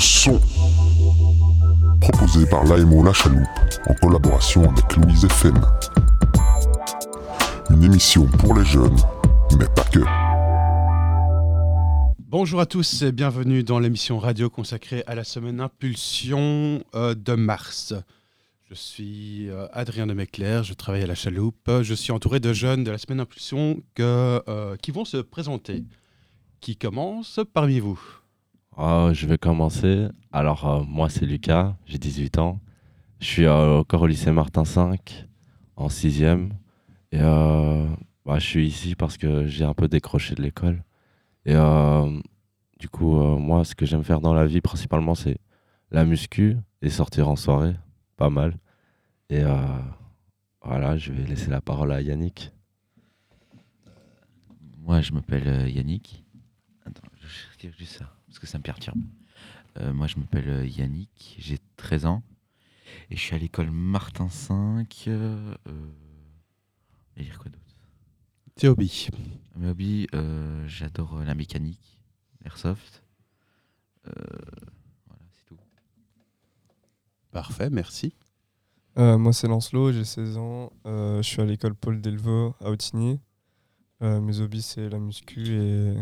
son. Proposé par l'AMO La Chaloupe en collaboration avec Louise FM. Une émission pour les jeunes, mais pas que. Bonjour à tous et bienvenue dans l'émission radio consacrée à la semaine Impulsion euh, de mars. Je suis euh, Adrien de Méclair, je travaille à la Chaloupe. Je suis entouré de jeunes de la semaine Impulsion euh, qui vont se présenter. Qui commence parmi vous Oh, je vais commencer. Alors, euh, moi, c'est Lucas, j'ai 18 ans. Je suis euh, encore au lycée Martin V, en 6e. Et euh, bah, je suis ici parce que j'ai un peu décroché de l'école. Et euh, du coup, euh, moi, ce que j'aime faire dans la vie, principalement, c'est la muscu et sortir en soirée. Pas mal. Et euh, voilà, je vais laisser la parole à Yannick. Moi, je m'appelle euh, Yannick. Attends, je retire juste ça, parce que ça me perturbe. Euh, moi, je m'appelle euh, Yannick, j'ai 13 ans. Et je suis à l'école Martin V. Euh, euh, et dire quoi d'autre? Théobi. Mes hobbies, euh, j'adore la mécanique, l'airsoft. Euh, voilà, c'est tout. Parfait, merci. Euh, moi, c'est Lancelot, j'ai 16 ans. Euh, je suis à l'école Paul Delvaux à Outigny. Euh, mes hobbies, c'est la muscu et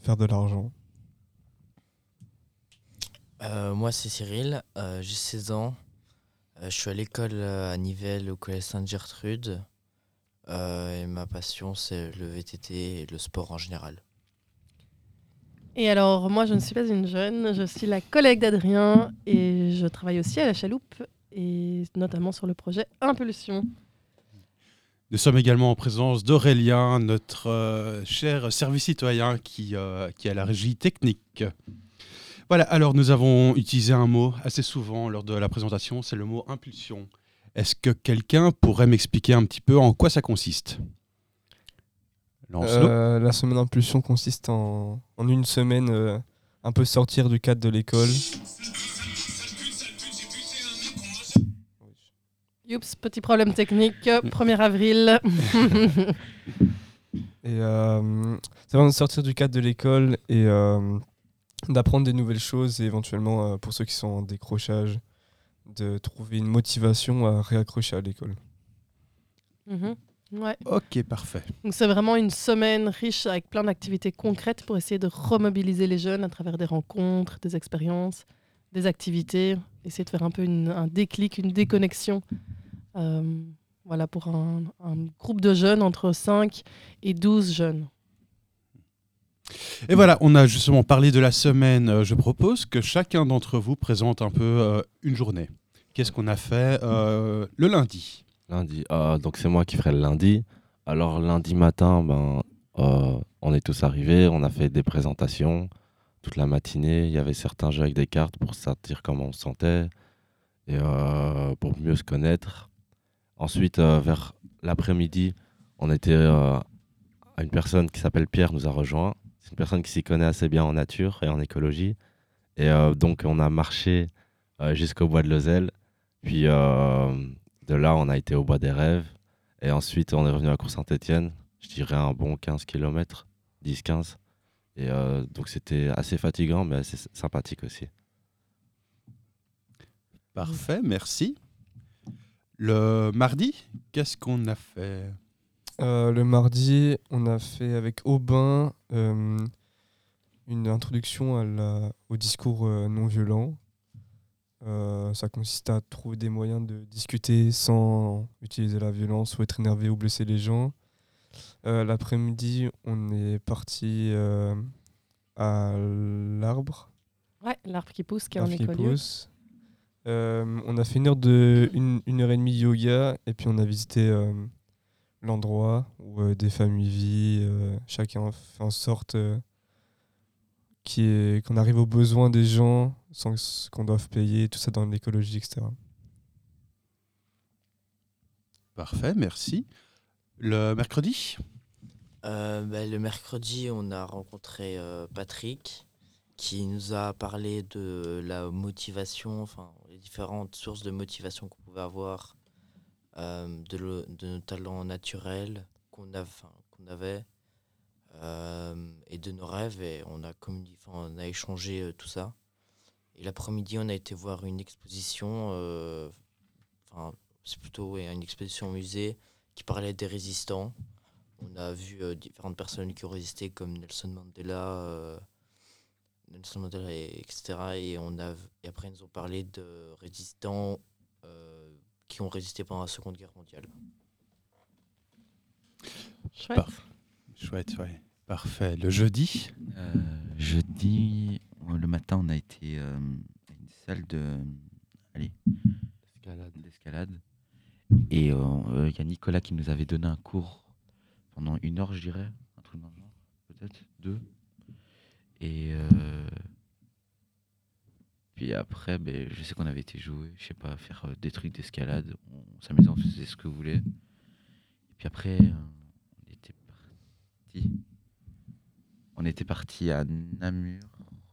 faire de l'argent. Euh, moi, c'est Cyril, euh, j'ai 16 ans. Euh, je suis à l'école à Nivelles, au collège Sainte-Gertrude. Euh, et ma passion, c'est le VTT et le sport en général. Et alors, moi, je ne suis pas une jeune, je suis la collègue d'Adrien et je travaille aussi à la chaloupe et notamment sur le projet Impulsion. Nous sommes également en présence d'Aurélien, notre euh, cher service citoyen qui, euh, qui a la régie technique. Voilà, alors nous avons utilisé un mot assez souvent lors de la présentation, c'est le mot impulsion. Est-ce que quelqu'un pourrait m'expliquer un petit peu en quoi ça consiste? Euh, la semaine d'impulsion consiste en, en une semaine euh, un peu sortir du cadre de l'école. Youps, petit problème technique, 1er avril. Et euh, c'est vraiment de sortir du cadre de l'école et euh, d'apprendre des nouvelles choses et éventuellement, euh, pour ceux qui sont en décrochage, de trouver une motivation à réaccrocher à l'école. Mhm. Ouais. Ok, parfait. Donc c'est vraiment une semaine riche avec plein d'activités concrètes pour essayer de remobiliser les jeunes à travers des rencontres, des expériences, des activités, essayer de faire un peu une- un déclic, une déconnexion. euh, voilà, pour un, un groupe de jeunes entre 5 et 12 jeunes. Et voilà, on a justement parlé de la semaine. Euh, Je propose que chacun d'entre vous présente un peu euh, une journée. Qu'est-ce qu'on a fait euh, le lundi? Lundi. Euh, donc c'est moi qui ferai le lundi. Alors lundi matin, ben, on est tous arrivés, on a fait des présentations toute la matinée. Il y avait certains jeux avec des cartes pour sentir comment on se sentait et pour mieux se connaître. Ensuite, vers l'après-midi, on était une personne qui s'appelle Pierre nous a rejoint. Une personne qui s'y connaît assez bien en nature et en écologie. Et euh, donc on a marché euh, jusqu'au bois de Lozelle. Puis euh, de là, on a été au Bois des Rêves. Et ensuite, on est revenu à Cour-Saint-Étienne. Je dirais un bon 15 km, 10-15. Et donc, c'était assez fatigant, mais assez sympathique aussi. Parfait, merci. Le mardi, qu'est-ce qu'on a fait? Euh, le mardi, on a fait avec Aubin euh, une introduction à la- au discours euh, non violent. Ça consiste à trouver des moyens de discuter sans utiliser la violence ou être énervé ou blesser les gens. L'après-midi, on est parti à l'arbre. Ouais, l'arbre qui pousse, qui est en écolieu. pousse. Euh, on a fait une heure de une, une heure et demie yoga et puis on a visité euh, l'endroit où euh, des familles vivent. euh, chacun fait en sorte euh, qu'on arrive aux besoins des gens sans qu'on doive payer, tout ça dans l'écologie, etc. Parfait, merci. Le mercredi? Euh, ben, le mercredi, on a rencontré euh, Patrick qui nous a parlé de la motivation, enfin les différentes sources de motivation qu'on pouvait avoir, euh, de, le- de nos talents naturels qu'on avait euh, et de nos rêves. Et on a, on a échangé euh, tout ça. Et l'après-midi, on a été voir une exposition, euh, enfin, c'est plutôt une exposition au musée qui parlait des résistants. On a vu euh, différentes personnes qui ont résisté, comme Nelson Mandela, euh, Nelson Mandela, et- etc. Et, on a, et après, ils nous ont parlé de résistants euh, qui ont résisté pendant la Seconde Guerre mondiale. Chouette. Chouette, ouais. Parfait. Le jeudi? Euh, jeudi, euh, le matin, on a été euh, à une salle de, allez, d'escalade. Et euh, euh, il y a Nicolas qui nous avait donné un cours pendant une heure, je dirais, un truc dans le genre, peut-être deux. Et euh, puis après, ben, je sais qu'on avait été jouer, je sais pas, faire euh, des trucs d'escalade. On s'amusait, on faisait ce que vous voulez. Et puis après, euh, on était parti. On était parti à Namur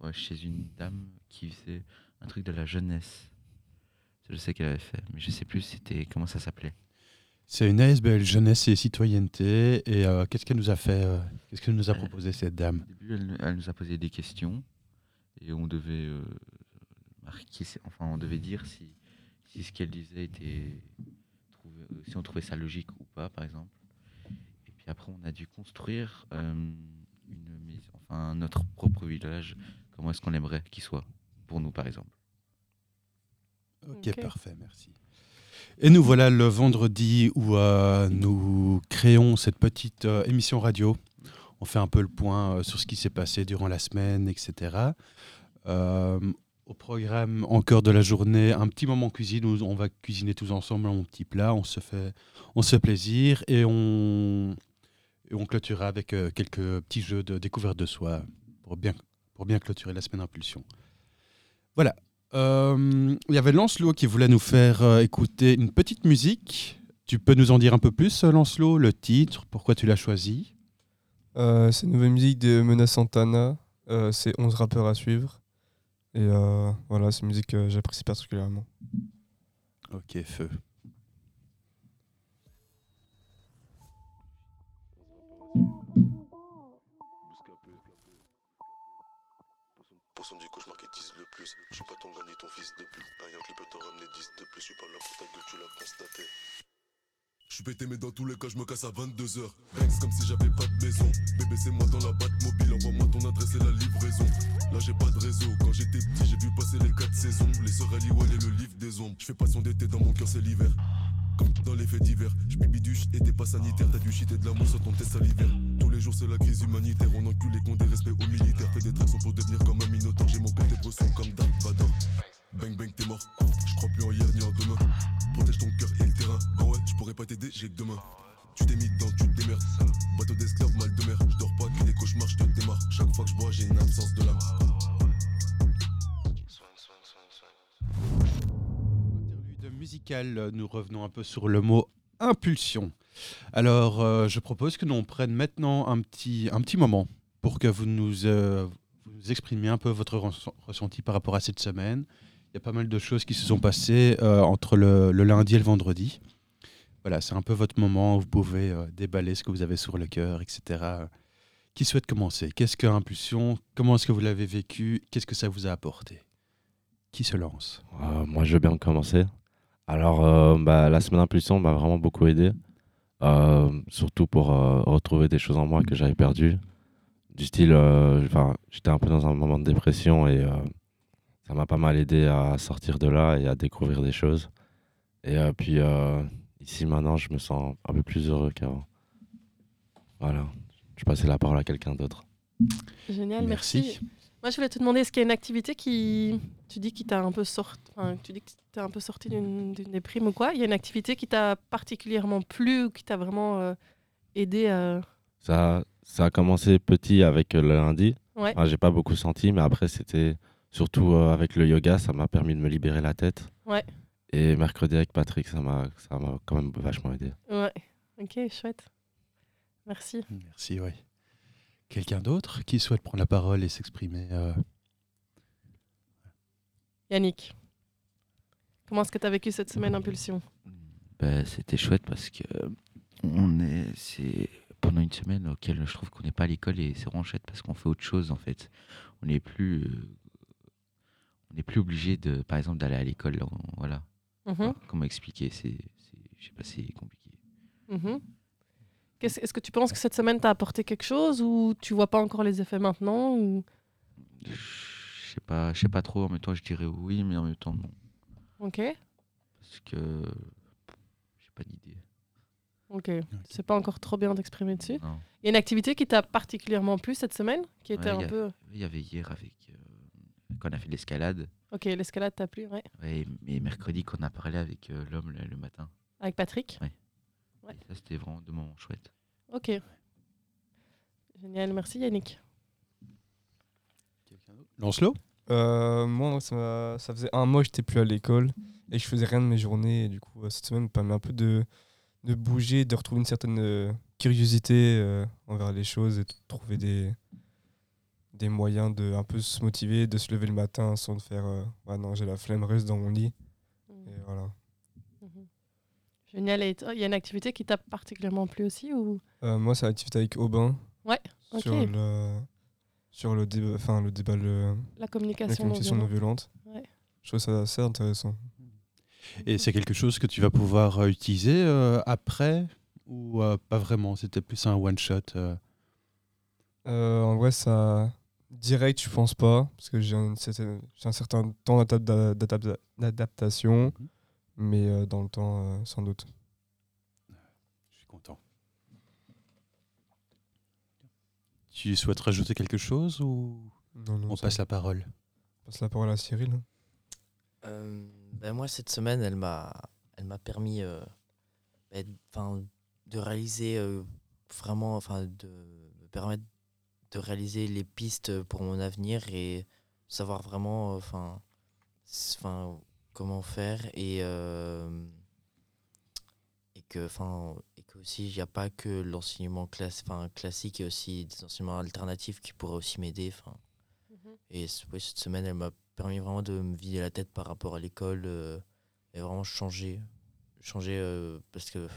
euh, chez une dame qui faisait un truc de la jeunesse. Je sais qu'elle avait fait, mais je sais plus c'était comment ça s'appelait. C'est une ASBL Jeunesse et Citoyenneté. Et euh, qu'est-ce qu'elle nous a fait euh, Qu'est-ce qu'elle nous a proposé, cette dame? Au début, elle, elle nous a posé des questions et on devait euh, enfin on devait dire si, si ce qu'elle disait était trouvé- euh, si on trouvait ça logique ou pas, par exemple. Et puis après, on a dû construire euh, une maison, enfin notre propre village. Comment est-ce qu'on aimerait qu'il soit pour nous, par exemple? ok, Ok. parfait, merci. Et nous voilà le vendredi où euh, nous créons cette petite euh, émission radio. On fait un peu le point euh, sur ce qui s'est passé durant la semaine, etc. Au programme, en cœur de la journée, un petit moment cuisine où on va cuisiner tous ensemble un petit plat. On se fait, on se fait plaisir et on, et on clôturera avec euh, quelques petits jeux de découverte de soi pour bien, pour bien clôturer la semaine impulsion. Voilà. Euh, Il y avait Lancelot qui voulait nous faire euh, écouter une petite musique. Tu peux nous en dire un peu plus, Lancelot, le titre, pourquoi tu l'as choisi? C'est une nouvelle musique de Mena Santana. C'est 11 rappeurs à suivre. Et euh, voilà, c'est une musique que j'apprécie particulièrement. Ok, feu. Pour son du cauchemar qui tisse le plus. Je suis pas ton gars ni ton fils de pute. Un Yankee peut t'en ramener 10 de plus. Je suis pas là pour ta gueule, tu l'as constaté. Je suis pété, mais dans tous les cas, je me casse à 22h. Banks comme si j'avais pas de maison. Bébé, c'est moi dans la batte mobile. Envoie-moi ton adresse et la livraison. Là, j'ai pas de réseau. Quand j'étais petit, j'ai vu passer les 4 saisons. Les sœurs Aliwell et le livre des ombres. Je fais pas son d'été dans mon cœur, c'est l'hiver. Comme dans les faits divers, je bibiduche et t'es pas sanitaire. T'as du shit et de l'amour sur ton test salivaire. Tous les jours, c'est la crise humanitaire. On encule les cons des respects aux militaires. Fais des tractions pour devenir comme un minotaure. J'ai mon côté bresson comme Dark Vador. Bang bang, t'es mort. Je crois plus en hier ni en demain. Protège ton cœur et le terrain. Bah ouais, je pourrais pas t'aider, j'ai que demain. Tu t'es mis dedans, tu te démerdes. Bateau d'esclave, mal de mer. Je dors pas, que des cauchemars, je te démarre. Chaque fois que je bois, j'ai une absence de l'âme. Musical, nous revenons un peu sur le mot impulsion. Alors, euh, je propose que nous prenne maintenant un petit, moment pour que vous nous, euh, exprimiez un peu votre ress- ressenti par rapport à cette semaine. Il y a pas mal de choses qui se sont passées euh, entre le, lundi et le vendredi. Voilà, c'est un peu votre moment où vous pouvez euh, déballer ce que vous avez sur le cœur, etc. Qui souhaite commencer? Qu'est-ce que impulsion Comment est-ce que vous l'avez vécu? Qu'est-ce que ça vous a apporté? Qui se lance? Euh, moi, je veux bien commencer. Alors, euh, bah, la semaine impulsion m'a vraiment beaucoup aidé. Surtout pour retrouver des choses en moi que j'avais perdues. Du style, j'étais un peu dans un moment de dépression et ça m'a pas mal aidé à sortir de là et à découvrir des choses. Et euh, puis, euh, ici maintenant, je me sens un peu plus heureux qu'avant. Voilà. Je passais la parole à quelqu'un d'autre. Génial, merci. Moi, je voulais te demander, est-ce qu'il y a une activité qui, tu dis, qui t'a un peu sorti, enfin, tu dis que t'es un peu sorti d'une déprime ou quoi? Il y a une activité qui t'a particulièrement plu ou qui t'a vraiment euh, aidé à... Ça, ça a commencé petit avec le lundi. Ouais. Enfin, j'ai pas beaucoup senti, mais après, c'était surtout euh, avec le yoga, ça m'a permis de me libérer la tête. Ouais. Et mercredi avec Patrick, ça m'a ça m'a quand même vachement aidé. Ouais. Ok, chouette. Merci. Merci, oui. Quelqu'un d'autre qui souhaite prendre la parole et s'exprimer euh, Yannick, comment est-ce que tu as vécu cette semaine Impulsion? Bah, c'était chouette parce que on est, c'est pendant une semaine auquel je trouve qu'on n'est pas à l'école et c'est vraiment chouette parce qu'on fait autre chose en fait. On n'est plus, euh, n'est plus obligé de, par exemple, d'aller à l'école. on- Voilà. Mhm, Comment expliquer C'est, c'est- je sais pas, c'est compliqué. mhm. Qu'est-ce- Est-ce que tu penses que cette semaine t'a apporté quelque chose ou tu vois pas encore les effets maintenant ou... Je sais pas, je sais pas trop. En même temps, je dirais oui, mais en même temps non, Ok, parce que j'ai pas d'idée. ok. C'est pas encore trop bien d'exprimer dessus. Il y a une activité qui t'a particulièrement plu cette semaine Qui était Ouais, un a- peu... Il y avait hier avec euh, quand on a fait l'escalade, Ok, l'escalade t'a plu, ouais. ouais, et mercredi qu'on a parlé avec euh, l'homme le, le matin. Avec Patrick Ouais. Et ça, c'était vraiment de moments chouettes. Ok. Génial, merci Yannick. Lancelot? Euh, moi, ça, faisait un mois que j'étais plus à l'école et je faisais rien de mes journées. Et du coup, euh, cette semaine me permet un peu de, de bouger, de retrouver une certaine curiosité euh, envers les choses et de trouver des, des moyens de un peu se motiver, de se lever le matin sans de faire euh, ouais, non, j'ai la flemme, reste dans mon lit. Et voilà. Mhm. Génial. Et toi, il y a une activité qui t'a particulièrement plu aussi ou? Euh, moi, c'est l'activité avec Aubin. Ouais, ok. Sur le, sur le débat, enfin, le débat, le, La la communication, non communication non violente. violente. Ouais. Je trouve ça assez intéressant. Et c'est quelque chose que tu vas pouvoir euh, utiliser euh, après ou euh, pas vraiment? C'était plus un one-shot euh, Euh, en vrai, ça. Direct, je pense pas, parce que j'ai un, certain- j'ai un certain temps d'adap- d'adap- d'adaptation, Mhm. mais euh, dans le temps, euh, sans doute. Je suis content. Tu souhaites rajouter quelque chose ou Non, non, on passe la parole? On passe la parole à Cyril. hein. Euh, ben moi, cette semaine, elle m'a, elle m'a permis euh, ben, de réaliser euh, vraiment, enfin, de me permettre de réaliser les pistes pour mon avenir et savoir vraiment, euh, enfin, enfin, comment faire et euh, et que, enfin, et que aussi, il n'y a pas que l'enseignement classe, enfin, classique, a aussi des enseignements alternatifs qui pourraient aussi m'aider, enfin. Mhm. Et ouais, cette semaine, elle m'a permis vraiment de me vider la tête par rapport à l'école euh, et vraiment changer. Changer euh, parce que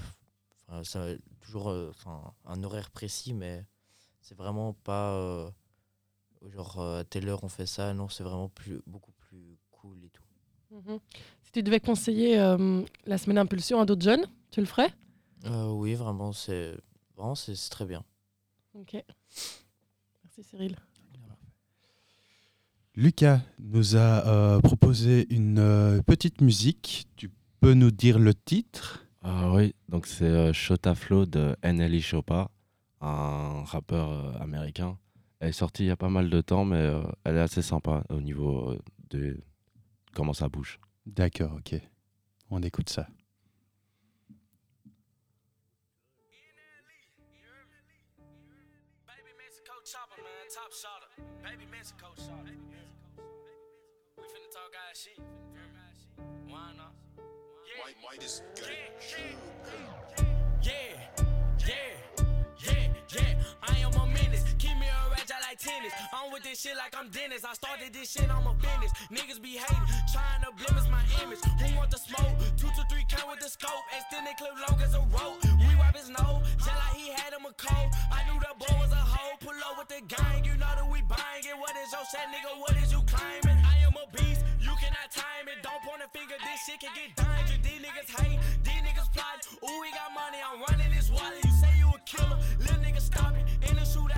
ça toujours euh, enfin, un horaire précis, mais c'est vraiment pas euh, genre euh, à telle heure on fait ça. Non, c'est vraiment plus, beaucoup plus cool et tout. Mhm. Si tu devais conseiller euh, la semaine impulsion à d'autres jeunes, tu le ferais? Euh, oui, vraiment, c'est vraiment c'est très bien. Ok. Merci Cyril. Lucas nous a euh, proposé une euh, petite musique. Tu peux nous dire le titre? Ah oui, donc c'est euh, Shota Flow de NLE Chopa, un rappeur euh, américain. Elle est sortie il y a pas mal de temps, mais euh, elle est assez sympa au niveau euh, de comment ça bouge. D'accord, ok. On écoute ça. Ratchet. I'm with this shit like I'm Dennis. I started this shit, I'm a business. Niggas be hating, trying to blemish my image. Who want the smoke? Two to three count with the scope. Extended clip long as a rope. We wipe his nose, just like he had him a cold. I knew the boy was a hoe. Pull up with the gang, you know that we buying it. What is your set, nigga? What is you claiming? I am a beast, you cannot time it. Don't point a finger, this shit can get dangerous. These niggas hate, these niggas plot. Ooh, we got money, I'm running this wallet.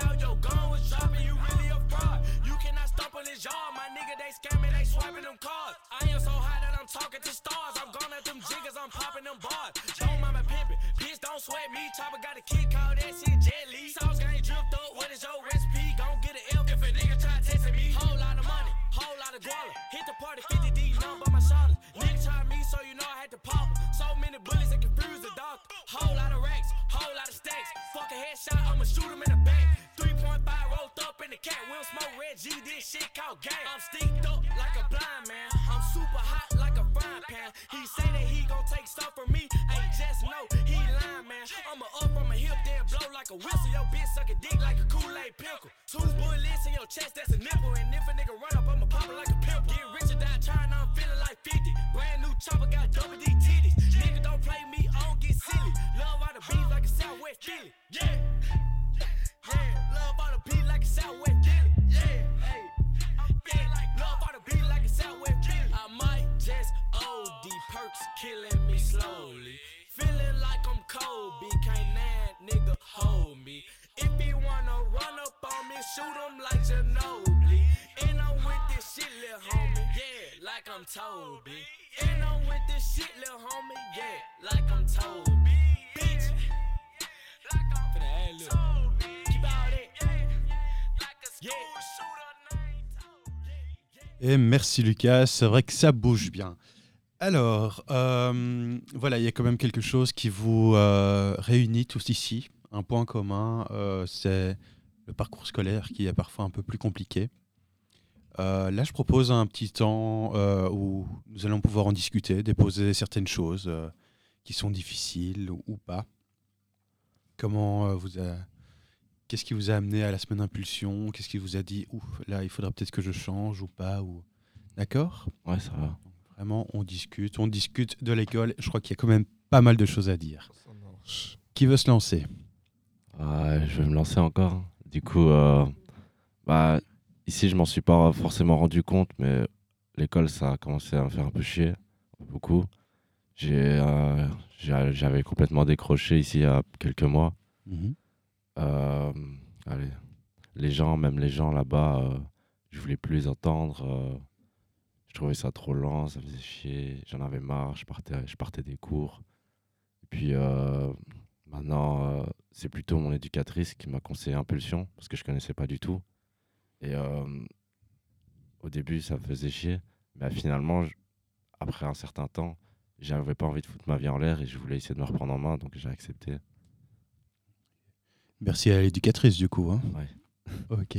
Shootout, your gun was dropping. You really a fraud. You cannot stop on this yard, my nigga. They scamming, they swiping them cards. I am so high that I'm talking to stars. I'm gone at them jiggers, I'm popping them bars. Don't mind my pimpin', bitch, don't sweat me. Chopper got a kick, call that shit Jet Li. Sauce gang dripped up, what is your recipe? Gon' get an F if a nigga try testing me. Whole lot of money, whole lot of guala. Hit the party 50 D, none by my shoulder. Nigga try me, so you know I had to pop 'em. So many bullets that confuse the doctor. Whole lot of racks, whole lot of stacks. Fuck a headshot, I'ma shoot him in the back. The cat. Don't smoke red G, this shit called gang. I'm sticked up like a blind man. I'm super hot like a frying pan. He say that he gon' take stuff from me. Hey, just know he lying, man. I'ma up from a hip, then blow like a whistle. Your bitch suck a dick like a Kool-Aid pickle. Two bullets in your chest, that's a nipple. And if a nigga run up, I'ma pop it like a Et merci Lucas, c'est vrai que ça bouge bien. Alors, euh, voilà, il y a quand même quelque chose qui vous euh, réunit tous ici. Un point commun, euh, c'est le parcours scolaire qui est parfois un peu plus compliqué. Là, je propose un petit temps où nous allons pouvoir en discuter, déposer certaines choses qui sont difficiles ou, pas. Comment vous. Qu'est-ce qui vous a amené à la semaine d'impulsion Qu'est-ce qui vous a dit Ouf, là, il faudrait peut-être que je change ou pas ou... D'accord? Ouais, ça va. Vraiment, on discute. On discute de l'école. Je crois qu'il y a quand même pas mal de choses à dire. Qui veut se lancer? Ouais, je vais me lancer encore. Du coup, euh, bah, ici, je m'en suis pas forcément rendu compte, mais l'école, ça a commencé à me faire un peu chier, beaucoup. J'ai, euh, j'avais complètement décroché ici il y a quelques mois. Mhm. Euh, allez, les gens, même les gens là-bas, euh, je voulais plus les entendre. euh, je trouvais ça trop lent, ça faisait chier. J'en avais marre, je partais, je partais des cours. Puis euh, maintenant, euh, c'est plutôt mon éducatrice qui m'a conseillé Impulsion, parce que je connaissais pas du tout. Et euh, au début, ça me faisait chier. Mais finalement, après un certain temps, j'avais pas envie de foutre ma vie en l'air et je voulais essayer de me reprendre en main, donc j'ai accepté. Merci à l'éducatrice, du coup. hein. Ouais. Ok.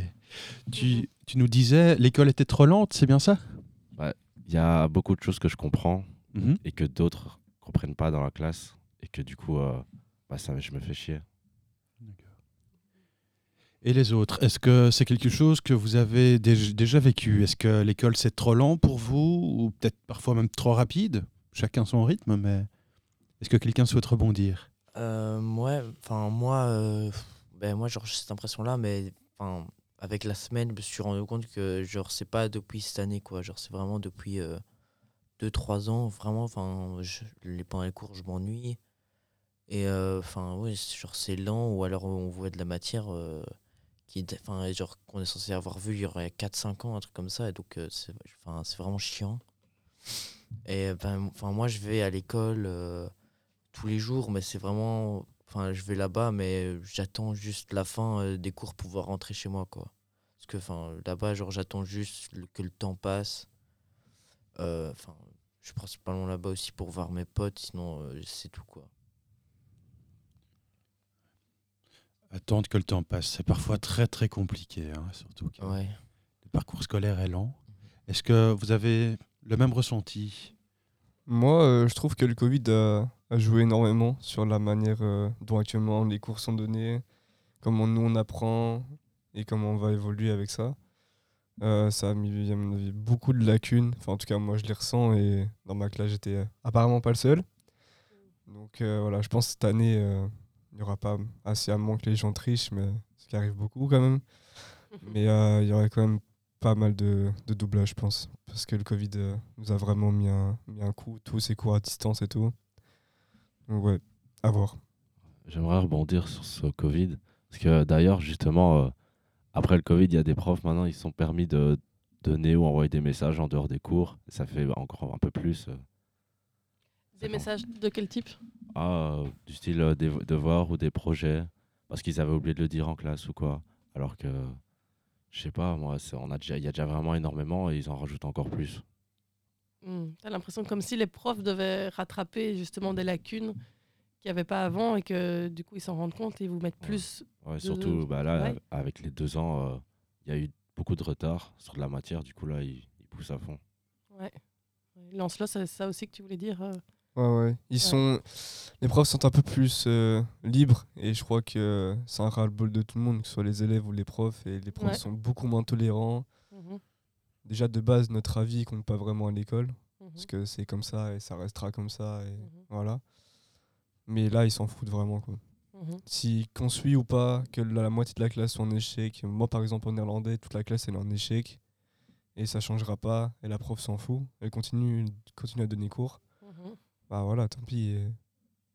Tu, tu nous disais, l'école était trop lente, c'est bien ça? Il y a beaucoup de choses que je comprends Mhm. et que d'autres comprennent pas dans la classe et que du coup, euh, bah, ça, je me fais chier. Et les autres, est-ce que c'est quelque chose que vous avez déj- déjà vécu? Est-ce que l'école c'est trop lent pour vous ou peut-être parfois même trop rapide? Chacun son rythme, mais est-ce que quelqu'un souhaite rebondir? Ouais, enfin moi, euh, ben moi j'ai cette impression-là, mais avec la semaine, je me suis rendu compte que genre c'est pas depuis cette année quoi, genre c'est vraiment depuis 2-3 ans, vraiment, enfin pendant les cours je m'ennuie. Et euh, enfin ouais genre c'est lent ou alors on voit de la matière euh, qui, enfin genre qu'on est censé avoir vu il y aurait 4-5 ans un truc comme ça et donc euh, c'est, vraiment chiant. Et ben enfin moi je vais à l'école. euh, tous les jours, mais c'est vraiment. Enfin, je vais là-bas, mais j'attends juste la fin euh, des cours pour pouvoir rentrer chez moi, quoi. Parce que, enfin, là-bas, genre, j'attends juste que le temps passe. Euh, Enfin, je suis principalement là-bas aussi pour voir mes potes, sinon, euh, c'est tout, quoi. Attendre que le temps passe, c'est parfois très très compliqué, hein, surtout que Ouais. le parcours scolaire est lent. Est-ce que vous avez le même ressenti Moi, euh, je trouve que le Covid a, a joué énormément sur la manière euh, dont actuellement les cours sont donnés, comment nous on apprend et comment on va évoluer avec ça. Euh, ça a mis, à mon avis, beaucoup de lacunes. Enfin, en tout cas, moi, je les ressens et dans ma classe, j'étais apparemment pas le seul. Donc voilà, je pense que cette année, il n'y aura pas assez à moins que les gens trichent, mais ce qui arrive beaucoup quand même. Mais il y aurait quand même pas mal de, de doublage, je pense. Parce que le Covid euh, nous a vraiment mis un, mis un coup, tous ces cours à distance et tout. Donc ouais, à voir. J'aimerais rebondir sur ce Covid. Parce que d'ailleurs, justement, euh, après le Covid, il y a des profs maintenant, ils sont permis de donner ou envoyer des messages en dehors des cours. Ça fait encore un peu plus. euh, Des messages de quel type? Ah, euh, du style euh, des devoirs ou des projets. Parce qu'ils avaient oublié de le dire en classe ou quoi. Alors que, je sais pas, moi, on a déjà, il y a déjà vraiment énormément et ils en rajoutent encore plus. Hmm. T'as l'impression comme si les profs devaient rattraper justement des lacunes qu'il n'y avait pas avant et que du coup ils s'en rendent compte et vous mettent plus. Ouais, de- surtout bah, là, Ouais. avec les deux ans, euh, il y a eu beaucoup de retard sur de la matière. Du coup, là, ils, ils poussent à fond. Ouais. Lancelot, c'est ça aussi que tu voulais dire euh, Ouais, ouais. Ils sont... Les profs sont un peu plus euh, libres et je crois que c'est un ras-le-bol de tout le monde, que ce soit les élèves ou les profs. Et les profs Ouais. sont beaucoup moins tolérants. mhm, Déjà, de base, notre avis compte pas vraiment à l'école. mhm, Parce que c'est comme ça et ça restera comme ça. Et mhm, voilà. Mais là, ils s'en foutent vraiment. Quoi. Si qu'on suit ou pas, que la, la moitié de la classe soit en échec. Moi, par exemple, en néerlandais, toute la classe elle est en échec. Et ça changera pas. Et la prof s'en fout. Elle continue, continue à donner cours. Bah voilà, tant pis. euh,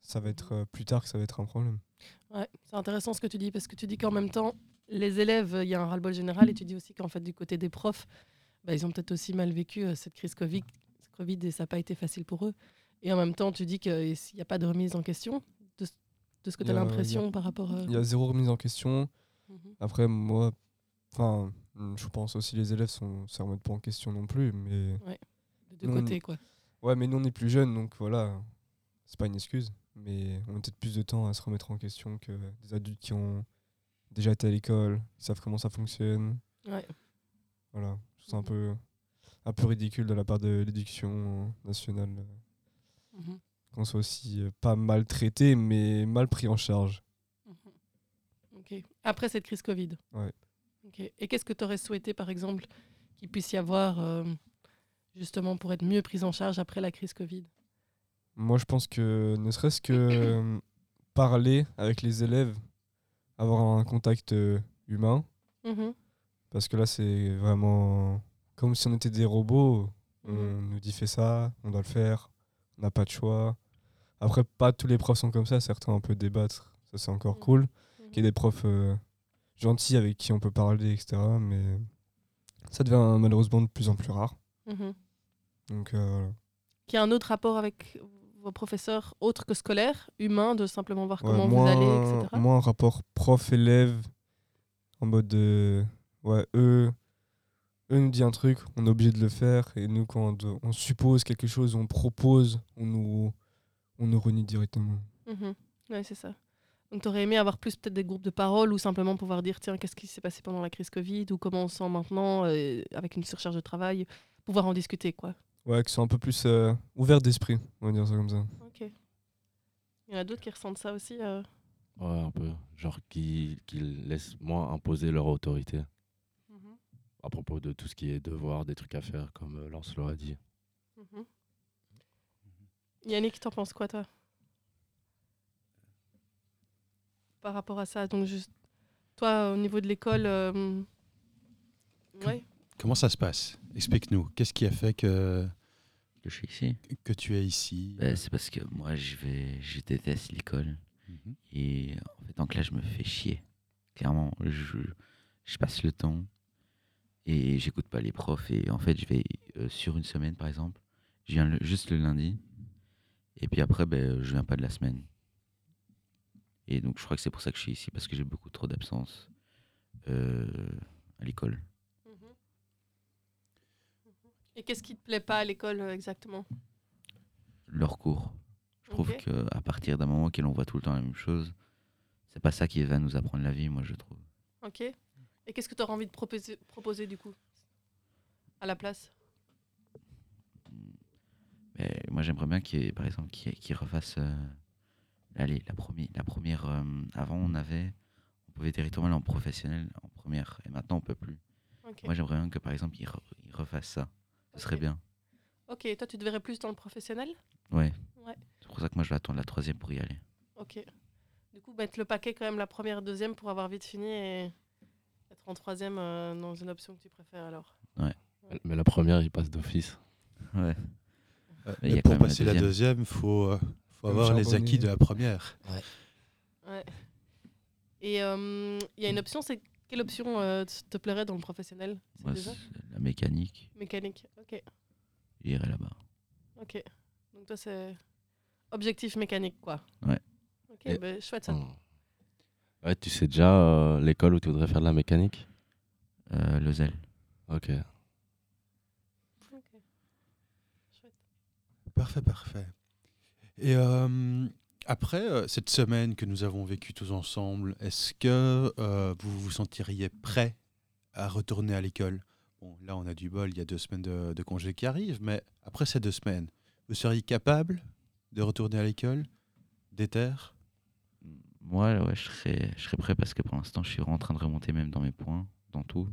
Ça va être euh, plus tard que ça va être un problème. Ouais, c'est intéressant ce que tu dis parce que tu dis qu'en même temps, les élèves, il y a un ras-le-bol général et tu dis aussi qu'en fait, du côté des profs, bah, ils ont peut-être aussi mal vécu euh, cette crise Covid, Covid et ça n'a pas été facile pour eux. Et en même temps, tu dis qu'il n'y a pas de remise en question de, ce- de ce que tu as a- l'impression par rapport à. Il y a zéro remise en question. Mhm. Après, moi, enfin, je pense aussi les élèves sont, se remettent pas en question non plus, mais Des deux Non, côtés, quoi. Ouais, mais nous on est plus jeunes, donc voilà, c'est pas une excuse, mais on a peut-être plus de temps à se remettre en question que des adultes qui ont déjà été à l'école, qui savent comment ça fonctionne. Ouais. Voilà, ça un Mhm. peu, un peu ridicule de la part de l'éducation nationale euh, Mhm. qu'on soit aussi euh, pas mal traité, mais mal pris en charge. Ok. Après cette crise Covid. Ouais. Et qu'est-ce que tu aurais souhaité, par exemple, qu'il puisse y avoir euh, justement pour être mieux pris en charge après la crise Covid? Moi, je pense que ne serait-ce que parler avec les élèves, avoir un contact euh, humain, Mhm. parce que là, c'est vraiment comme si on était des robots. On Mhm. nous dit fais ça, on doit le faire, on n'a pas de choix. Après, pas tous les profs sont comme ça, certains on peut débattre, ça c'est encore Mhm. cool. Qu'il y ait des profs euh, gentils avec qui on peut parler, etc. Mais ça devient malheureusement de plus en plus rare. Mhm. Donc euh, voilà. Qu'il y a un autre rapport avec vos professeurs autre que scolaire, humain, de simplement voir Ouais, comment moins, vous allez, etc. moins un rapport prof-élève en mode de, ouais, eux, eux nous disent un truc, on est obligé de le faire. Et nous, quand on suppose quelque chose, on propose, on nous, on nous renie directement. Mhm. Ouais, c'est ça. Donc, tu aurais aimé avoir plus peut-être des groupes de parole ou simplement pouvoir dire tiens, qu'est-ce qui s'est passé pendant la crise Covid ou comment on se sent maintenant euh, avec une surcharge de travail, pouvoir en discuter, quoi. Ouais, qui sont un peu plus euh, ouverts d'esprit, on va dire ça comme ça. Ok. Il y en a d'autres qui ressentent ça aussi. euh? Ouais, un peu. Genre qu'ils qu'ils laissent moins imposer leur autorité Mhm. à propos de tout ce qui est devoir, des trucs à faire, comme euh, Lancelot a dit. Mhm. Yannick, t'en penses quoi, toi? Par rapport à ça, donc juste toi, au niveau de l'école, euh, ouais. Comment ça se passe? Explique-nous. Qu'est-ce qui a fait que, Que je suis ici? que tu es ici? Bah, c'est parce que moi, je vais, je déteste l'école. Mhm. Et en fait, donc là, je me fais chier. Clairement, je, je passe le temps et j'écoute pas les profs. Et en fait, je vais euh, sur une semaine, par exemple, je viens le- juste le lundi. Et puis après, ben, je viens pas de la semaine. Et donc, je crois que c'est pour ça que je suis ici, parce que j'ai beaucoup trop d'absence euh, à l'école. Et qu'est-ce qui te plaît pas à l'école euh, exactement? Leur cours. Je trouve Ok. que à partir d'un moment que l'on voit tout le temps la même chose, c'est pas ça qui va nous apprendre la vie, moi, je trouve. Ok. Et qu'est-ce que tu auras envie de proposer, proposer du coup? À la place? Mais moi, j'aimerais bien qu'il, par exemple, qu'il qu'il refasse. euh, allez, la, première, la première. euh, avant, on avait. On pouvait aller en professionnel en première. Et maintenant, on peut plus. Ok. Moi, j'aimerais bien que, par exemple, il, re- il refasse ça. Ce serait bien. Ok, toi tu te verrais plus dans le professionnel? Ouais. Ouais. C'est pour ça que moi, je vais attendre la troisième pour y aller. Ok. Du coup, mettre le paquet quand même la première, deuxième pour avoir vite fini et être en troisième euh, dans une option que tu préfères alors. Mais la première, il passe d'office. Ouais. Euh, Mais mais pour passer la deuxième. il faut, euh, faut avoir les acquis de la première. Ouais. Et euh, il y a une option, c'est quelle option euh, te plairait dans le professionnel? Moi, déjà? la mécanique, Mécanique. Ok. j'irai là-bas. Ok. Donc toi c'est objectif mécanique quoi. Ouais. Ok, Et- bah, chouette ça. Hmm. Ouais, tu sais déjà euh, l'école où tu voudrais faire de la mécanique? Euh, le zèle. Ok. Ok. Chouette. Parfait, parfait. Et euh, après euh, cette semaine que nous avons vécue tous ensemble, est-ce que euh, vous vous sentiriez prêt à retourner à l'école? Bon, là, on a du bol, il y a deux semaines de, de congé qui arrivent, mais après ces deux semaines, vous seriez capable de retourner à l'école Déter Moi, ouais, je serais, prêt parce que pour l'instant, je suis en train de remonter même dans mes points, dans tout.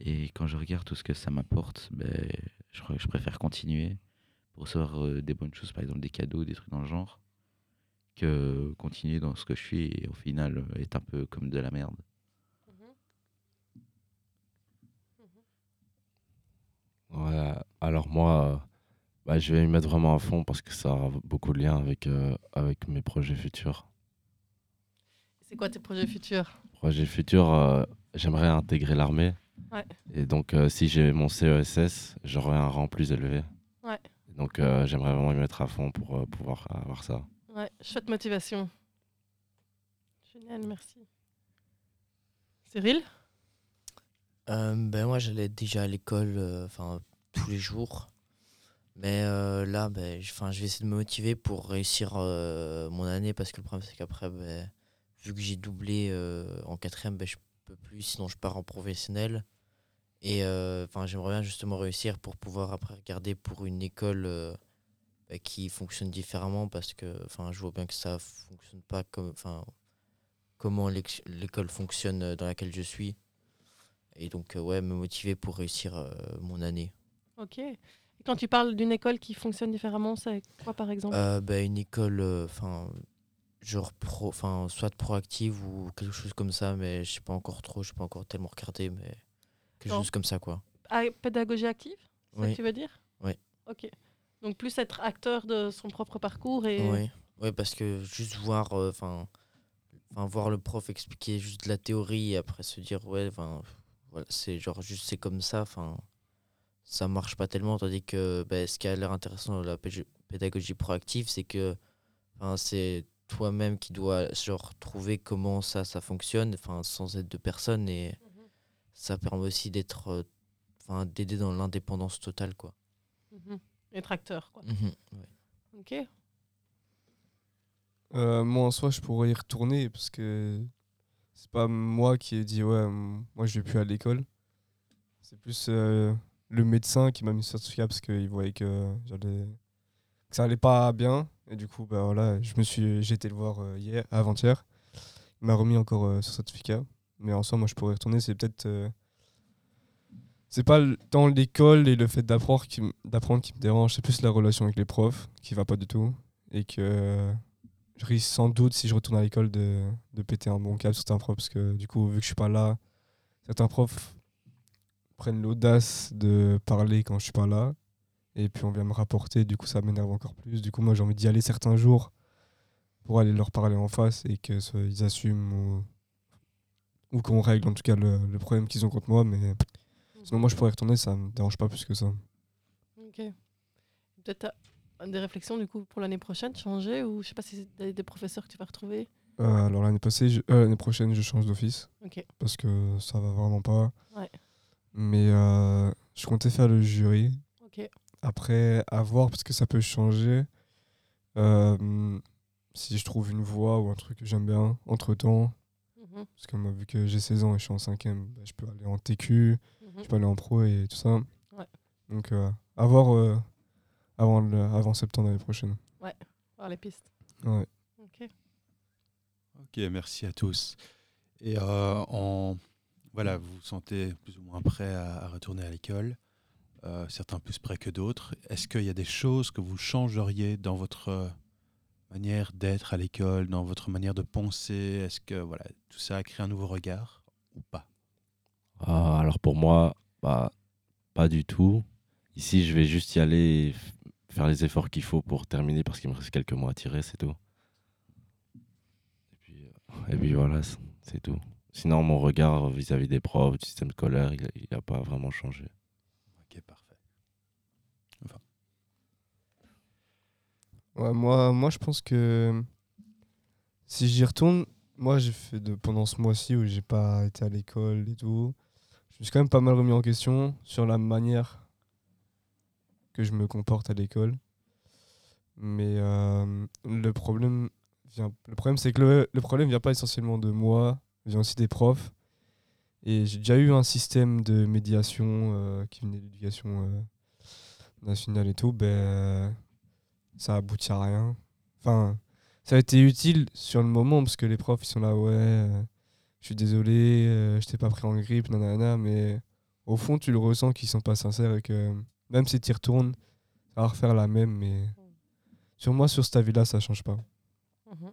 Et quand je regarde tout ce que ça m'apporte, ben, je, je préfère continuer pour recevoir euh, des bonnes choses, par exemple des cadeaux, des trucs dans le genre, que continuer dans ce que je suis et au final euh, être un peu comme de la merde. Ouais, alors moi, euh, bah, je vais y mettre vraiment à fond parce que ça a beaucoup de liens avec, euh, avec mes projets futurs. C'est quoi tes projets futurs? Projets futurs, euh, j'aimerais intégrer l'armée. Ouais. Et donc, euh, si j'ai mon CESS, j'aurai un rang plus élevé. Ouais. Donc euh, j'aimerais vraiment y mettre à fond pour euh, pouvoir avoir ça. Ouais, chouette motivation. Génial, merci. Cyril? Euh, ben moi j'allais déjà à l'école euh, tous les jours mais euh, là ben je vais essayer de me motiver pour réussir mon année parce que le problème c'est qu'après ben, vu que j'ai doublé en quatrième ben, je peux plus sinon je pars en professionnel et enfin j'aimerais bien justement réussir pour pouvoir après regarder pour une école qui fonctionne différemment parce que enfin je vois bien que ça fonctionne pas comme enfin comment l'école fonctionne euh, dans laquelle je suis et donc, euh, ouais, me motiver pour réussir euh, mon année. Ok. Et quand tu parles d'une école qui fonctionne différemment, c'est quoi par exemple? Euh, bah, une école, enfin, genre pro, enfin, soit proactive ou quelque chose comme ça, mais je sais pas encore trop, je sais pas encore tellement regardé, mais quelque Non. chose comme ça, quoi. Ah, Pédagogie active C'est Oui. que tu veux dire? Oui. Ok. Donc plus être acteur de son propre parcours et. Oui, ouais, parce que juste voir, euh, enfin, voir le prof expliquer juste de la théorie et après se dire, ouais, enfin, voilà, c'est genre juste c'est comme ça, enfin, ça marche pas tellement, tandis que bah, ce qui a l'air intéressant dans la pédagogie- proactive, c'est que, enfin, c'est toi-même qui dois genre trouver comment ça ça fonctionne, enfin, sans aide de personne et Mhm. ça permet aussi d'être, euh, enfin, d'aider dans l'indépendance totale, quoi. Être acteur, quoi. Mhm, ouais. Ok. Euh, moi en soi, je pourrais y retourner parce que c'est pas moi qui ai dit ouais, moi je vais plus à l'école. C'est plus euh, le médecin qui m'a mis ce certificat parce qu'il voyait que j'allais que ça allait pas bien et du coup bah voilà, je me suis j'ai été le voir euh, hier, avant-hier. Il m'a remis encore euh, ce certificat, mais en soi moi je pourrais y retourner, c'est peut-être euh, c'est pas tant l'école et le fait d'apprendre qui, d'apprendre qui me dérange, c'est plus la relation avec les profs qui va pas du tout et que je risque sans doute, si je retourne à l'école, de, de péter un bon câble sur certains profs. Parce que du coup, vu que je suis pas là, certains profs prennent l'audace de parler quand je suis pas là. Et puis on vient me rapporter, du coup ça m'énerve encore plus. Du coup, moi j'ai envie d'y aller certains jours pour aller leur parler en face et que ce- ils assument ou, ou qu'on règle en tout cas le, le problème qu'ils ont contre moi. Mais sinon, moi je pourrais retourner, ça me dérange pas plus que ça. Ok. Peut-être t'as des réflexions du coup pour l'année prochaine, changer ou je sais pas si c'est des, professeurs que tu vas retrouver. Euh, alors l'année passée, je- euh, l'année prochaine, je change d'office. Ok. Parce que ça va vraiment pas. Ouais. Mais euh, je comptais faire le jury. Ok. Après, à voir, parce que ça peut changer. Euh, si je trouve une voie ou un truc que j'aime bien, entre temps. Mhm. Parce que moi, vu que j'ai 16 ans et je suis en 5ème, bah, je peux aller en TQ, Mhm. je peux aller en pro et tout ça. Ouais. Donc, euh, à voir euh, avant, le, avant septembre l'année prochaine. Voir les pistes. Ouais. Ok. Ok, merci à tous. Et euh, en, voilà, vous vous sentez plus ou moins prêt à, à retourner à l'école, euh, certains plus prêts que d'autres. Est-ce qu'il y a des choses que vous changeriez dans votre manière d'être à l'école, dans votre manière de penser? Est-ce que voilà, tout ça a créé un nouveau regard ou pas? Ah, alors pour moi, bah, pas du tout. Ici, je vais juste y aller faire les efforts qu'il faut pour terminer parce qu'il me reste quelques mois à tirer, c'est tout. Et puis, euh, voilà, c'est tout. Sinon, mon regard vis-à-vis des profs, du système scolaire, il n'a pas vraiment changé. Ok, parfait. Ouais, moi, moi, je pense que si j'y retourne, moi, j'ai fait de, pendant ce mois-ci où j'ai pas été à l'école et tout, me suis quand même pas mal remis en question sur la manière que je me comporte à l'école. Mais euh, le problème vient, le problème, c'est que le, le problème vient pas essentiellement de moi, vient aussi des profs. Et j'ai déjà eu un système de médiation euh, qui venait de l'éducation euh, nationale et tout, ben ça aboutit à rien. Enfin, ça a été utile sur le moment parce que les profs ils sont là, ouais, je suis désolé, euh, je t'ai pas pris en grippe, nanana, mais au fond tu le ressens qu'ils sont pas sincères et que même si tu y retournes, ça va refaire la même, mais sur moi, sur cet avis-là, ça change pas. Mhm.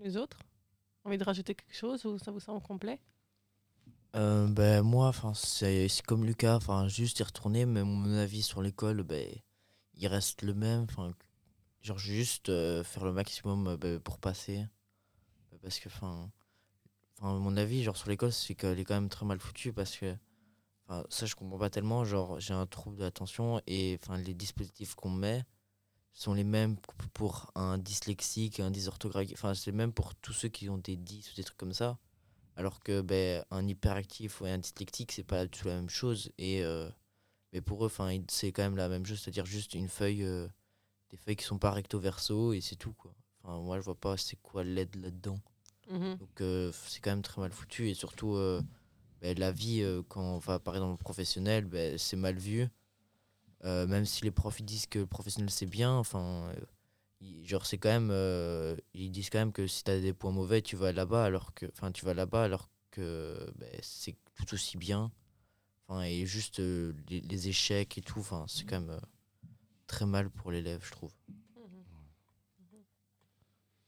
Les autres? Envie de rajouter quelque chose ou ça vous semble complet? Euh, ben, moi, enfin, c'est c'est comme Lucas, enfin, juste y retourner, mais mon avis sur l'école, ben, il reste le même. Enfin, genre, juste euh, faire le maximum euh, ben, pour passer. Parce que, enfin, mon avis, genre, sur l'école, c'est qu'elle est quand même très mal foutue parce que, ça, je comprends pas tellement. Genre, j'ai un trouble de l'attention et enfin, les dispositifs qu'on met sont les mêmes pour un dyslexique, un dysorthographique. Enfin, c'est même pour tous ceux qui ont des 10 ou des trucs comme ça. Alors que ben, un hyperactif ou un dyslexique, c'est pas du tout la même chose. Et, euh, mais pour eux, c'est quand même la même chose, c'est-à-dire juste une feuille, des feuilles qui sont pas recto verso et c'est tout. Quoi. Enfin, moi, je vois pas c'est quoi l'aide là-dedans. Mhm. Donc euh, c'est quand même très mal foutu et surtout euh, ben, la vie euh, quand on va apparaître dans le professionnel, ben, c'est mal vu. Euh, même si les profs ils disent que le professionnel c'est bien, enfin ils- genre c'est quand même ils disent quand même que si tu as des points mauvais, tu vas là-bas alors que enfin tu vas là-bas alors que ben, c'est tout aussi bien. Enfin et juste les, les échecs et tout, enfin c'est quand même très mal pour l'élève, je trouve.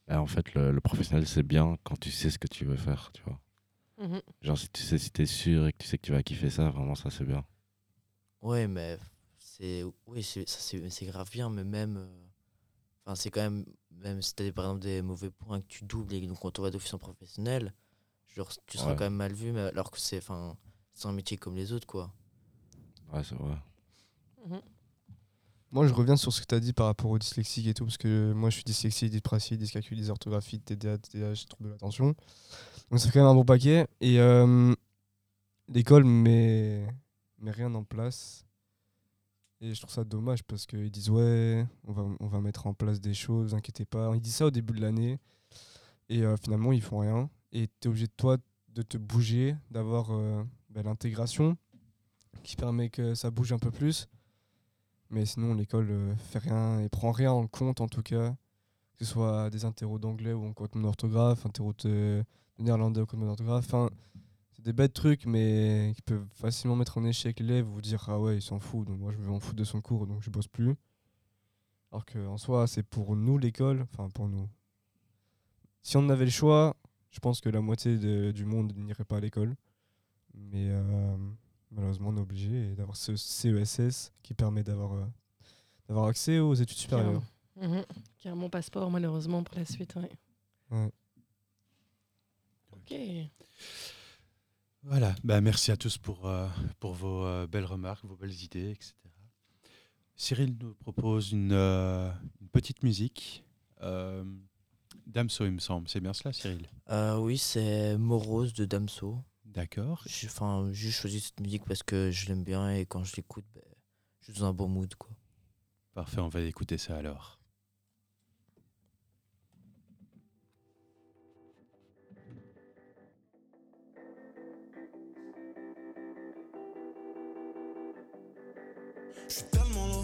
Et en fait, le, le professionnel, c'est bien quand tu sais ce que tu veux faire, tu vois. Mhm. Genre, si tu sais, si t'es sûr et que tu sais que tu vas kiffer ça, vraiment, ça, c'est bien. Ouais, mais c'est oui, c'est grave bien, mais même euh, enfin c'est quand même même si t'as par exemple des mauvais points que tu doubles et donc quand on va d'office en professionnel, genre tu seras Ouais. quand même mal vu, mais alors que c'est enfin c'est un métier comme les autres quoi. Ouais, c'est vrai. Mhm. Moi, je reviens sur ce que tu as dit par rapport au dyslexique et tout, parce que moi, je suis dyslexique, dyspraxie, dyscalculie, dysorthographie, TDA, TDAH, trouble de l'attention. Donc, c'est quand même un bon paquet. Et euh, l'école met, met rien en place. Et je trouve ça dommage parce qu'ils disent Ouais, on va, on va mettre en place des choses, inquiétez pas. Ils disent ça au début de l'année. Et euh, finalement, ils font rien. Et tu es obligé, toi, de te bouger, d'avoir euh, ben, l'intégration qui permet que ça bouge un peu plus. Mais sinon, l'école euh, fait rien et prend rien en compte, en tout cas. Que ce soit des interros d'anglais ou en compte d'orthographe, interros de néerlandais ou compte d'orthographe. Enfin, c'est des bêtes trucs, mais qui peuvent facilement mettre en échec l'élève ou dire Ah ouais, il s'en fout, donc moi je vais m'en foutre de son cours, donc je bosse plus. Alors qu'en soi, c'est pour nous l'école, enfin pour nous. Si on avait le choix, je pense que la moitié de- du monde n'irait pas à l'école. Mais euh, malheureusement, on est obligé d'avoir ce CESS qui permet d'avoir euh, d'avoir accès aux études supérieures. Mhm. Qui est un bon passeport, malheureusement, pour la suite. ouais. Ouais. Ok. Voilà, bah, merci à tous pour, euh, pour vos euh, belles remarques, vos belles idées, etc. Cyril nous propose une, euh, une petite musique. Euh, Damso, il me semble. C'est bien cela, Cyril? Euh, oui, c'est Morose de Damso. D'accord. J'ai enfin j'ai choisi cette musique parce que je l'aime bien et quand je l'écoute, ben, je suis dans un bon mood quoi. Parfait, on va écouter ça alors. Je suis tellement loin.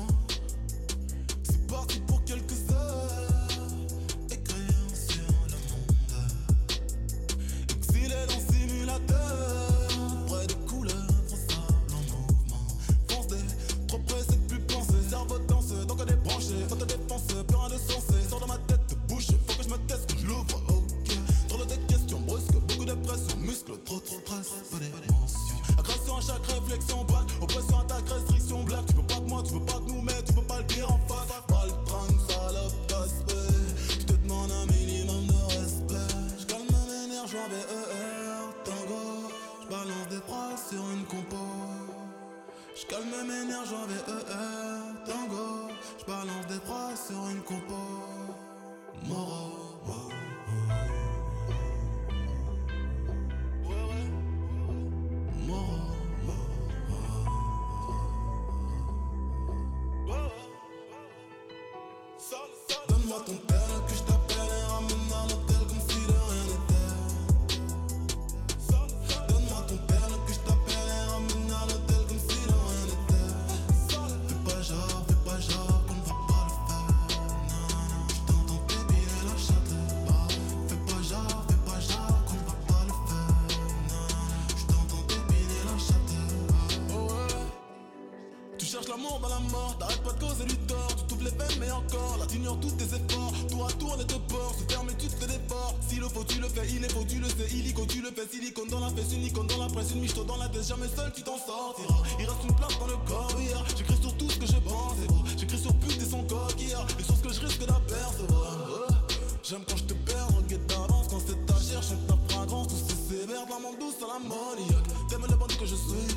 Je suis,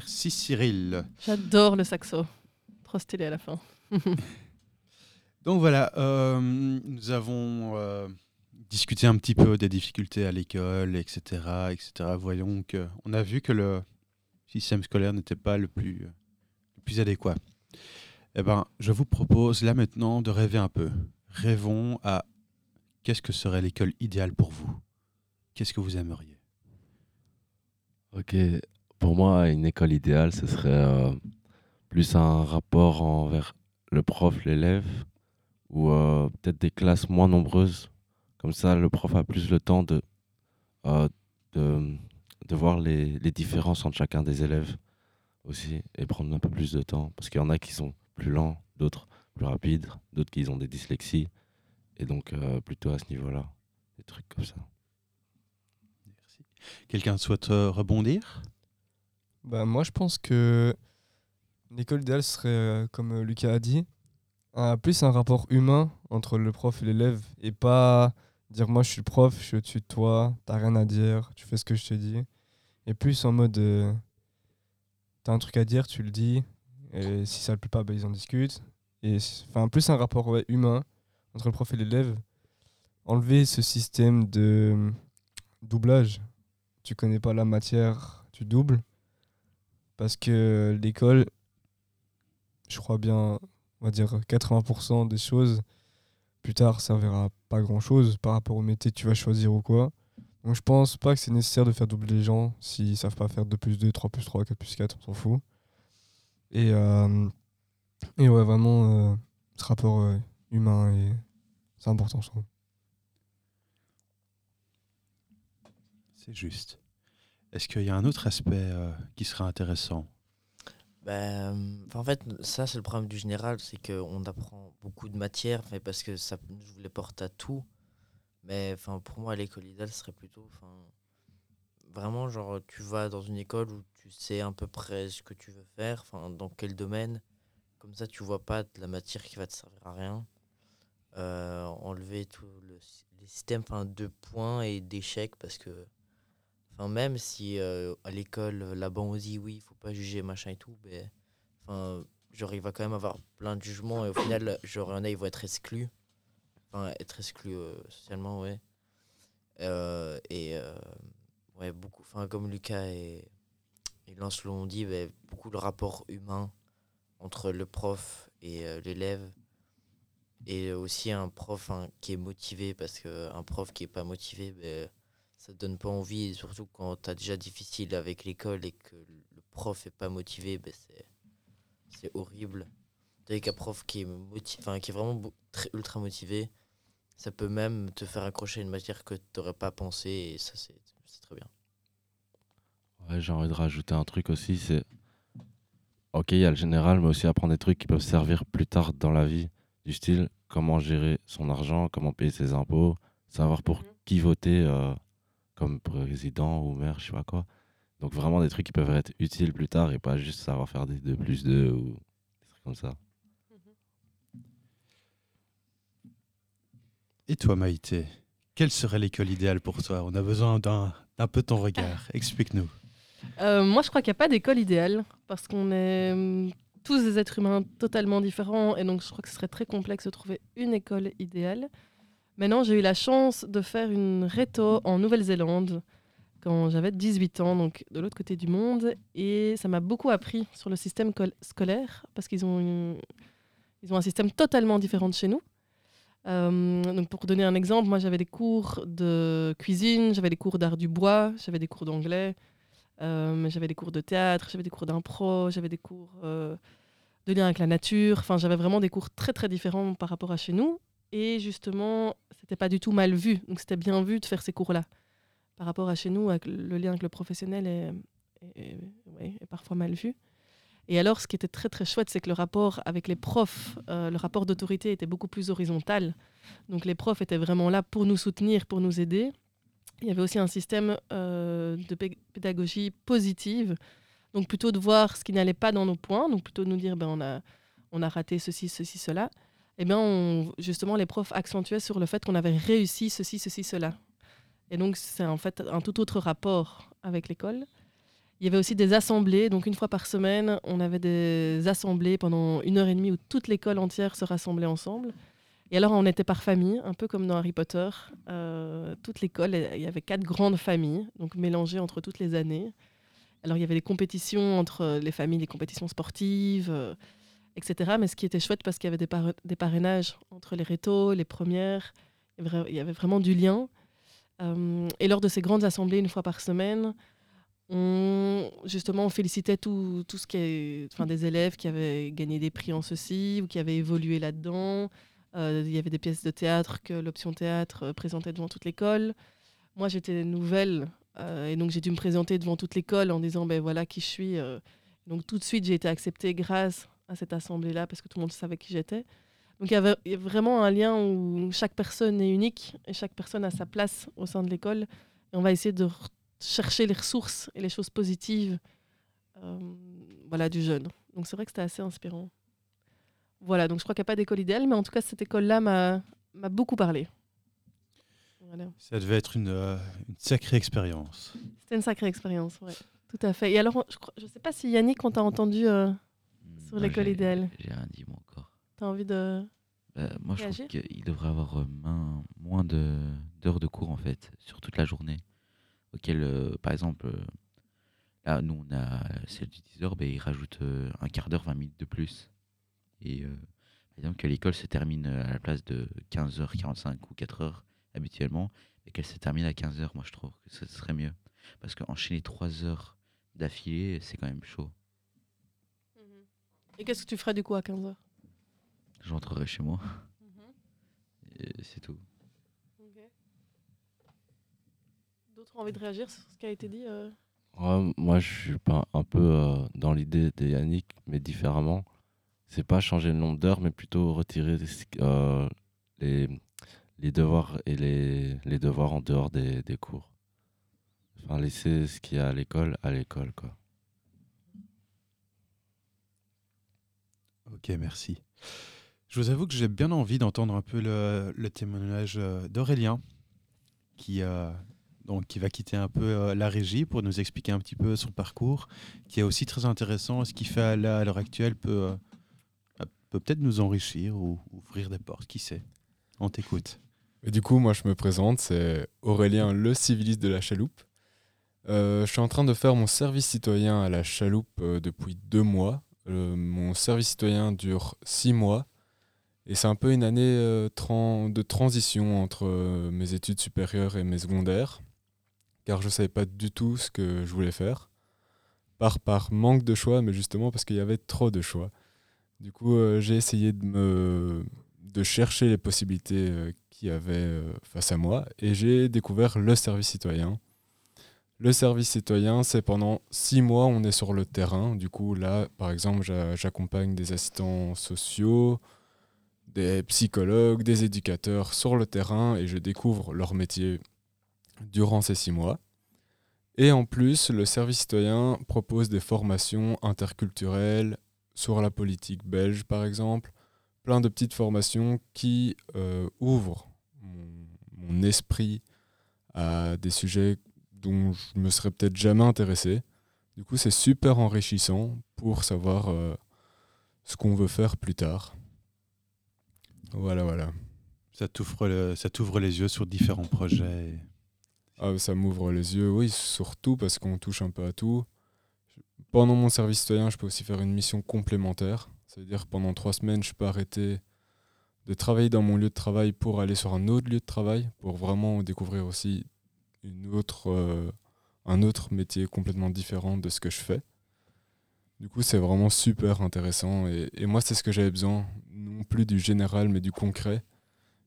Merci Cyril. J'adore le saxo. Trop stylé à la fin. Donc voilà, euh, nous avons euh, discuté un petit peu des difficultés à l'école, etc., etc. Voyons que on a vu que le système scolaire n'était pas le plus, le plus adéquat. Eh ben, je vous propose là maintenant de rêver un peu. Rêvons à qu'est-ce que serait l'école idéale pour vous? Qu'est-ce que vous aimeriez? Ok, pour moi, une école idéale, ce serait euh, plus un rapport envers le prof, l'élève, ou euh, peut-être des classes moins nombreuses. Comme ça, le prof a plus le temps de, euh, de, de voir les, les différences entre chacun des élèves aussi, et prendre un peu plus de temps. Parce qu'il y en a qui sont plus lents, d'autres plus rapides, d'autres qui ont des dyslexies, et donc plutôt à ce niveau-là, des trucs comme ça. Quelqu'un souhaite rebondir? Bah, moi, je pense que l'école idéale serait, euh, comme euh, Lucas a dit, plus un rapport humain entre le prof et l'élève et pas dire moi je suis le prof, je suis au-dessus de toi, t'as rien à dire, tu fais ce que je te dis. Et plus en mode euh, t'as un truc à dire, tu le dis, et si ça le plaît pas, bah, ils en discutent. Et enfin, plus un rapport humain entre le prof et l'élève. Enlever ce système de euh, doublage. Tu connais pas la matière, tu doubles. Parce que l'école, je crois bien, on va dire 80% des choses, plus tard, servira à pas grand chose par rapport au métier que tu vas choisir ou quoi. Donc je pense pas que c'est nécessaire de faire doubler les gens s'ils savent pas faire 2 plus 2, 3 plus 3, 4 plus 4, on s'en fout. Et, euh, et ouais, vraiment, euh, ce rapport euh, humain, et c'est important, je trouve. C'est juste. Est-ce qu'il y a un autre aspect euh, qui serait intéressant? Ben, en fait, ça, c'est le problème du général, c'est qu'on apprend beaucoup de matières, parce que ça ouvre les portes à tout. Mais pour moi, l'école idéale serait plutôt. Vraiment, genre, tu vas dans une école où tu sais à peu près ce que tu veux faire, dans quel domaine. Comme ça, tu vois pas de la matière qui va te servir à rien. Euh, enlever tout le, les systèmes de points et d'échecs, parce que. Même si euh, à l'école, là-bas, on dit oui, il faut pas juger, machin et tout, mais. Enfin, il va quand même avoir plein de jugements, et au final, genre, il y en ils vont être exclus. Enfin, être exclus euh, socialement, ouais. Euh, et. euh, ouais, beaucoup. Enfin, comme Lucas et, et Lance l'ont dit, ben, beaucoup le rapport humain entre le prof et euh, l'élève. Et aussi un prof qui est motivé, parce qu'un prof qui est pas motivé, ben, ça te donne pas envie, et surtout quand tu as déjà difficile avec l'école et que le prof est pas motivé, ben, c'est, c'est horrible. Avec un prof qui est, moti- enfin, qui est vraiment très, ultra motivé, ça peut même te faire accrocher une matière que tu n'aurais pas pensé, et ça, c'est, c'est très bien. Ouais, j'ai envie de rajouter un truc aussi, c'est... Ok, il y a le général, mais aussi apprendre des trucs qui peuvent servir plus tard dans la vie, du style comment gérer son argent, comment payer ses impôts, savoir pour qui voter euh, comme président ou maire, je sais pas quoi. Donc vraiment des trucs qui peuvent être utiles plus tard et pas juste savoir faire des 2 plus 2 ou des trucs comme ça. Et toi, Maïté Quelle serait l'école idéale pour toi? On a besoin d'un d'un peu ton regard. Explique-nous. Euh, moi, je crois qu'il n'y a pas d'école idéale parce qu'on est hum, tous des êtres humains totalement différents. Et donc, je crois que ce serait très complexe de trouver une école idéale. Maintenant, j'ai eu la chance de faire une réto en Nouvelle-Zélande quand j'avais 18 ans, donc de l'autre côté du monde. Et ça m'a beaucoup appris sur le système col- scolaire parce qu'ils ont, ont un système totalement différent de chez nous. Euh, donc pour donner un exemple, moi j'avais des cours de cuisine, j'avais des cours d'art du bois, j'avais des cours d'anglais, euh, j'avais des cours de théâtre, j'avais des cours d'impro, j'avais des cours euh, de lien avec la nature. Enfin, j'avais vraiment des cours très très différents par rapport à chez nous. Et justement, c'était pas du tout mal vu. Donc c'était bien vu de faire ces cours-là. Par rapport à chez nous, le lien avec le professionnel est, parfois mal vu. Et alors, ce qui était très très chouette, c'est que le rapport avec les profs, euh, le rapport d'autorité était beaucoup plus horizontal. Donc les profs étaient vraiment là pour nous soutenir, pour nous aider. Il y avait aussi un système euh, de pé- pédagogie positive. Donc plutôt de voir ce qui n'allait pas dans nos points, donc plutôt de nous dire ben, on, a, on a raté ceci, ceci, cela. Et bien justement, les profs accentuaient sur le fait qu'on avait réussi ceci, ceci, cela. Et donc c'est en fait un tout autre rapport avec l'école. Il y avait aussi des assemblées, donc une fois par semaine, on avait des assemblées pendant une heure et demie où toute l'école entière se rassemblait ensemble. Et alors on était par famille, un peu comme dans Harry Potter. Euh, toute l'école, il y avait quatre grandes familles, donc mélangées entre toutes les années. Alors il y avait des compétitions entre les familles, des compétitions sportives, euh, etc. Mais ce qui était chouette parce qu'il y avait des, par- des parrainages entre les rétos, les premières, il y avait, vraiment du lien. Euh, et lors de ces grandes assemblées, une fois par semaine, on, justement, on félicitait tout, ce qui enfin, des élèves qui avaient gagné des prix en ceci ou qui avaient évolué là-dedans. Euh, il y avait des pièces de théâtre que l'option théâtre euh, présentait devant toute l'école. Moi, j'étais nouvelle et donc j'ai dû me présenter devant toute l'école en disant ben voilà qui je suis. donc tout de suite, j'ai été acceptée grâce à cette assemblée-là parce que tout le monde savait qui j'étais. Donc il y avait vraiment un lien où chaque personne est unique et chaque personne a sa place au sein de l'école. Et on va essayer de chercher les ressources et les choses positives euh, voilà, du jeune. Donc c'est vrai que c'était assez inspirant. Voilà, donc je crois qu'il n'y a pas d'école idéale, mais en tout cas, cette école-là m'a beaucoup parlé. Voilà. Ça devait être une, euh, une sacrée expérience. C'était une sacrée expérience, ouais. Tout à fait. Et alors, je ne sais pas si Yannick, on t'a entendu euh, sur Moi, l'école j'ai- idéale. J'ai rien dit, moi, encore. Tu as envie de. Bah, moi, je Réagir trouve qu'il devrait avoir euh, main- moins de- d'heures de cours, en fait, sur toute la journée. Auquel, euh, par exemple, euh, là, nous, on a celle du 10h, ben, il rajoute euh, un quart d'heure, 20 minutes de plus. Et, euh, par exemple, que l'école se termine euh, à la place de 15h45 ou 4h habituellement, et qu'elle se termine à 15h, moi, je trouve que ce serait mieux. Parce qu'enchaîner 3 heures d'affilée, c'est quand même chaud. Et qu'est-ce que tu ferais du coup à 15h Je rentrerai chez moi. Et c'est tout. D'autres ont envie de réagir sur ce qui a été dit euh? Ouais, moi, je suis pas un peu euh, dans l'idée de Yannick, mais différemment. C'est pas changer le nombre d'heures, mais plutôt retirer euh, les, les devoirs et les, les devoirs en dehors des, des cours. Enfin, laisser ce qu'il y a à l'école à l'école, quoi. Ok, merci. Je vous avoue que j'ai bien envie d'entendre un peu le, témoignage euh, d'Aurélien, qui, euh, qui va quitter un peu euh, la régie pour nous expliquer un petit peu son parcours, qui est aussi très intéressant. Ce qu'il fait là à l'heure actuelle peut, peut peut-être nous enrichir ou ouvrir des portes, qui sait. On t'écoute. Du coup, moi, je me présente, c'est Aurélien, le civiliste de la chaloupe. Je suis en train de faire mon service citoyen à la chaloupe depuis deux mois. Mon service citoyen dure six mois. Et c'est un peu une année euh, de transition entre euh, mes études supérieures et mes secondaires. Car je ne savais pas du tout ce que je voulais faire. Par, par manque de choix, mais justement parce qu'il y avait trop de choix. Du coup, euh, j'ai essayé de de chercher les possibilités qu'il y avait face à moi et j'ai découvert le service citoyen. Le service citoyen, c'est pendant six mois, on est sur le terrain. Du coup, là, par exemple, j'a- j'accompagne des assistants sociaux, des psychologues, des éducateurs sur le terrain et je découvre leur métier durant ces six mois. Et en plus, le service citoyen propose des formations interculturelles sur la politique belge, par exemple, plein de petites formations qui euh, ouvrent mon esprit à des sujets dont je me serais peut-être jamais intéressé. Du coup, c'est super enrichissant pour savoir euh, ce qu'on veut faire plus tard. Voilà, voilà. Ça t'ouvre le- ça t'ouvre les yeux sur différents projets. Ah, ça m'ouvre les yeux, oui, surtout parce qu'on touche un peu à tout. Pendant mon service citoyen, je peux aussi faire une mission complémentaire. C'est-à-dire pendant trois semaines, je peux arrêter de travailler dans mon lieu de travail pour aller sur un autre lieu de travail, pour vraiment découvrir aussi euh, un autre métier complètement différent de ce que je fais. Du coup, c'est vraiment super intéressant. Et, moi, c'est ce que j'avais besoin. Non plus du général, mais du concret.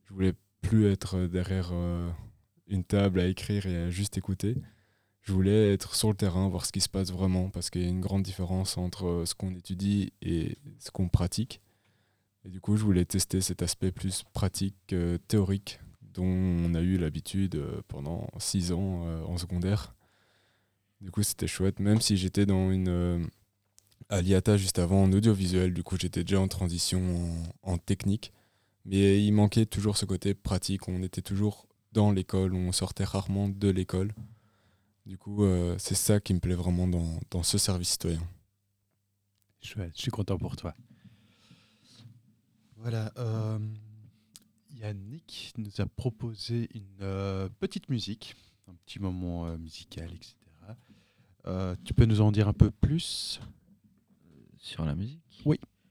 Je voulais plus être derrière euh, une table à écrire et à juste écouter. Je voulais être sur le terrain, voir ce qui se passe vraiment, parce qu'il y a une grande différence entre euh, ce qu'on étudie et ce qu'on pratique. Et du coup, je voulais tester cet aspect plus pratique, euh, théorique, dont on a eu l'habitude euh, pendant six ans euh, en secondaire. Du coup, c'était chouette, même si j'étais dans une euh, à l'IATA juste avant en audiovisuel, du coup, j'étais déjà en transition en, en technique. Mais il manquait toujours ce côté pratique. On était toujours dans l'école, on sortait rarement de l'école. Du coup, euh, c'est ça qui me plaît vraiment dans, dans ce service citoyen. Chouette, je suis content pour toi. Voilà. euh, Yannick nous a proposé une euh, petite musique, un petit moment euh, musical, etc. Euh, tu peux nous en dire un peu plus? Sur la musique? Oui.